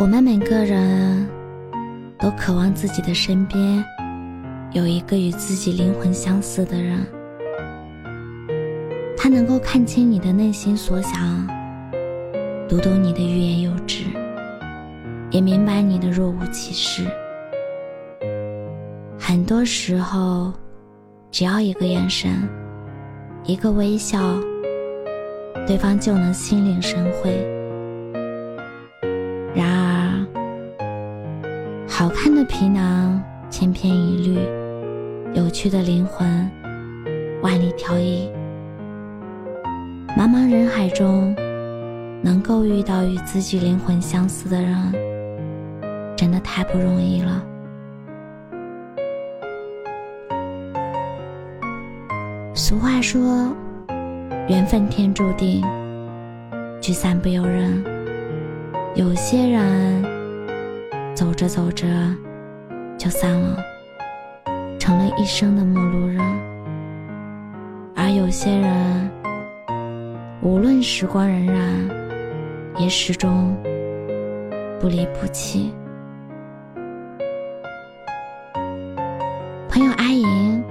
我们每个人都渴望自己的身边有一个与自己灵魂相似的人，他能够看清你的内心所想，读懂你的欲言又止，也明白你的若无其事。很多时候，只要一个眼神，一个微笑，对方就能心领神会。看的皮囊千篇一律，有趣的灵魂万里挑一。茫茫人海中，能够遇到与自己灵魂相似的人，真的太不容易了。俗话说，缘分天注定，聚散不由人。有些人走着走着就散了，成了一生的陌路人；而有些人无论时光荏苒，也始终不离不弃。朋友阿莹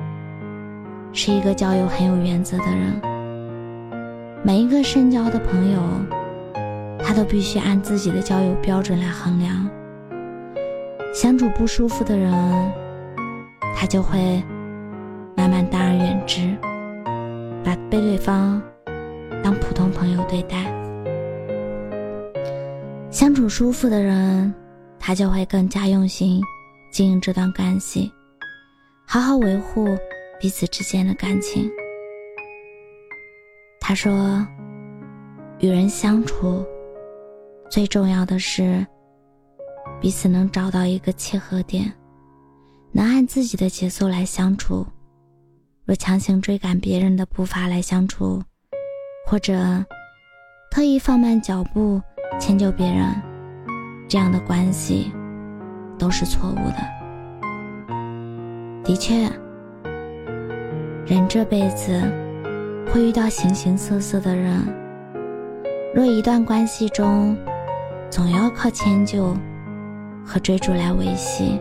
是一个交友很有原则的人，每一个深交的朋友。他都必须按自己的交友标准来衡量，相处不舒服的人，他就会慢慢淡而远之，把被对方当普通朋友对待；相处舒服的人，他就会更加用心经营这段关系，好好维护彼此之间的感情。他说：“与人相处。”最重要的是，彼此能找到一个契合点，能按自己的节奏来相处。若强行追赶别人的步伐来相处，或者特意放慢脚步迁就别人，这样的关系都是错误的。的确，人这辈子会遇到形形色色的人，若一段关系中，总要靠迁就和追逐来维系，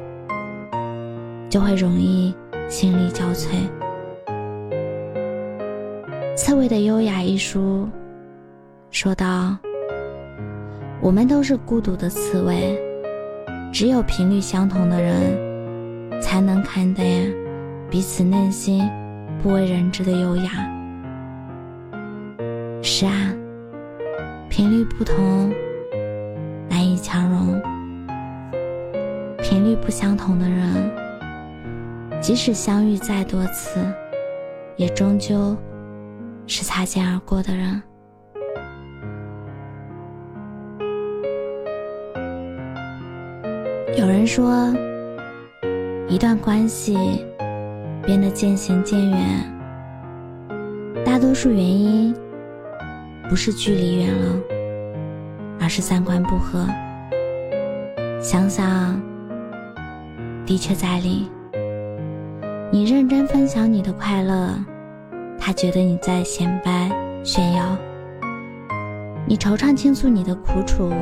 就会容易心力交瘁。《刺猬的优雅》一书说道：“我们都是孤独的刺猬，只有频率相同的人，才能看见彼此内心不为人知的优雅。”是啊，频率不同。难以强融，频率不相同的人，即使相遇再多次，也终究是擦肩而过的人。有人说，一段关系变得渐行渐远，大多数原因不是距离远了。而是三观不合，想想的确在理。你认真分享你的快乐，他觉得你在显摆炫耀；你惆怅倾诉你的苦楚，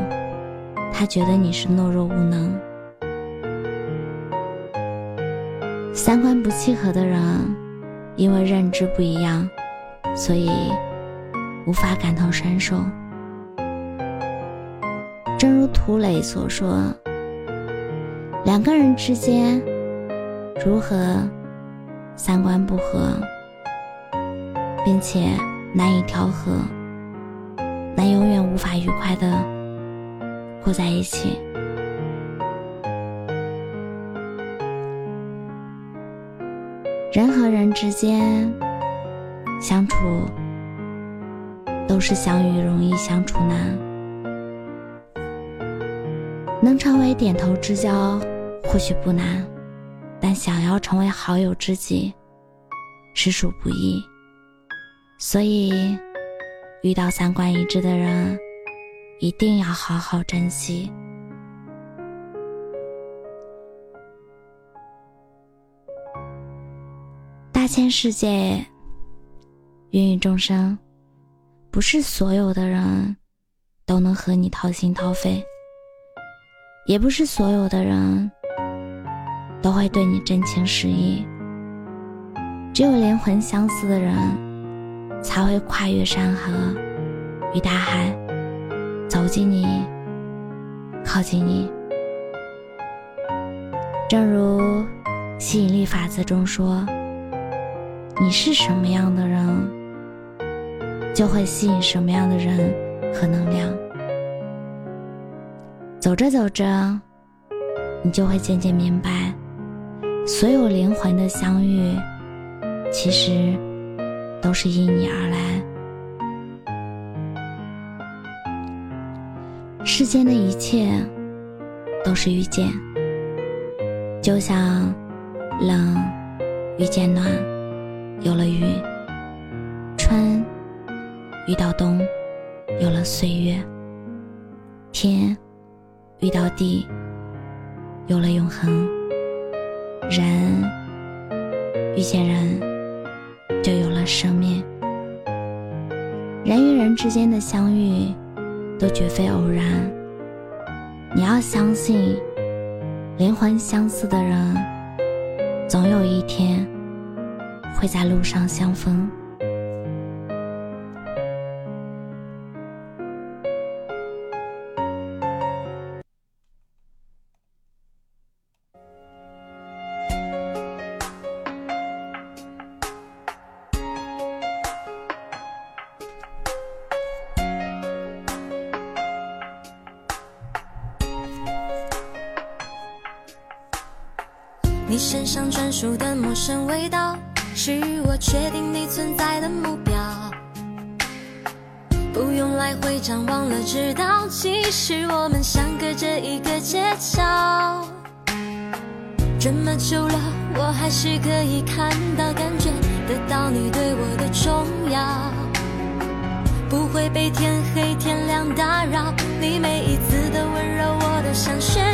他觉得你是懦弱无能。三观不契合的人，因为认知不一样，所以无法感同身受。正如涂磊所说，两个人之间如何三观不合，并且难以调和，那永远无法愉快的过在一起。人和人之间相处，都是相遇容易相处难。能成为点头之交或许不难，但想要成为好友知己，实属不易。所以，遇到三观一致的人，一定要好好珍惜。大千世界，芸芸众生，不是所有的人都能和你掏心掏肺，也不是所有的人都会对你真情实意。只有灵魂相似的人，才会跨越山河与大海，走进你，靠近你。正如吸引力法则中说。你是什么样的人，就会吸引什么样的人和能量。走着走着，你就会渐渐明白，所有灵魂的相遇，其实都是因你而来。世间的一切都是遇见，就像冷遇见暖。有了雨，春遇到冬，有了岁月；天遇到地，有了永恒；人遇见人，就有了生命。人与人之间的相遇，都绝非偶然。你要相信，灵魂相似的人，总有一天。会在路上相逢。你身上专属的陌生味道。是我确定你存在的目标，不用来回张望了，知道其实我们相隔着一个街角。这么久了，我还是可以看到、感觉得到你对我的重要，不会被天黑天亮打扰。你每一次的温柔，我都想炫。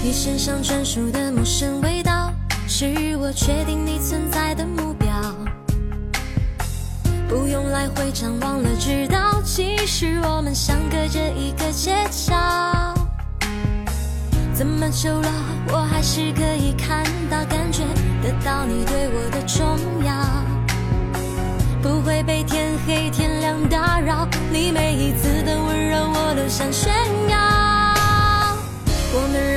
你身上专属的陌生味道，是我确定你存在的目标。不用来回张望了，知道其实我们相隔着一个街角。这么久了，我还是可以看到、感觉得到你对我的重要，不会被天黑天亮打扰。你每一次的温柔，我都想炫耀。我们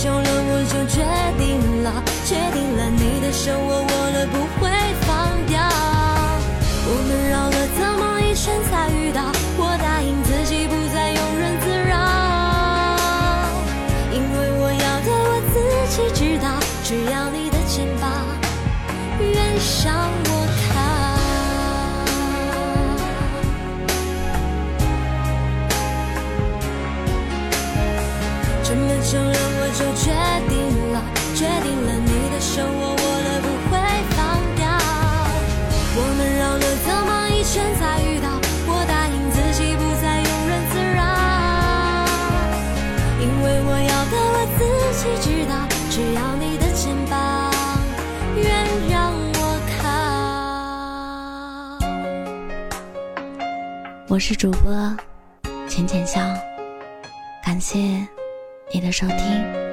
久了，我就决定了，确定了你的手我握了不会放掉。我们绕我是主播浅浅笑，感谢。你的收听。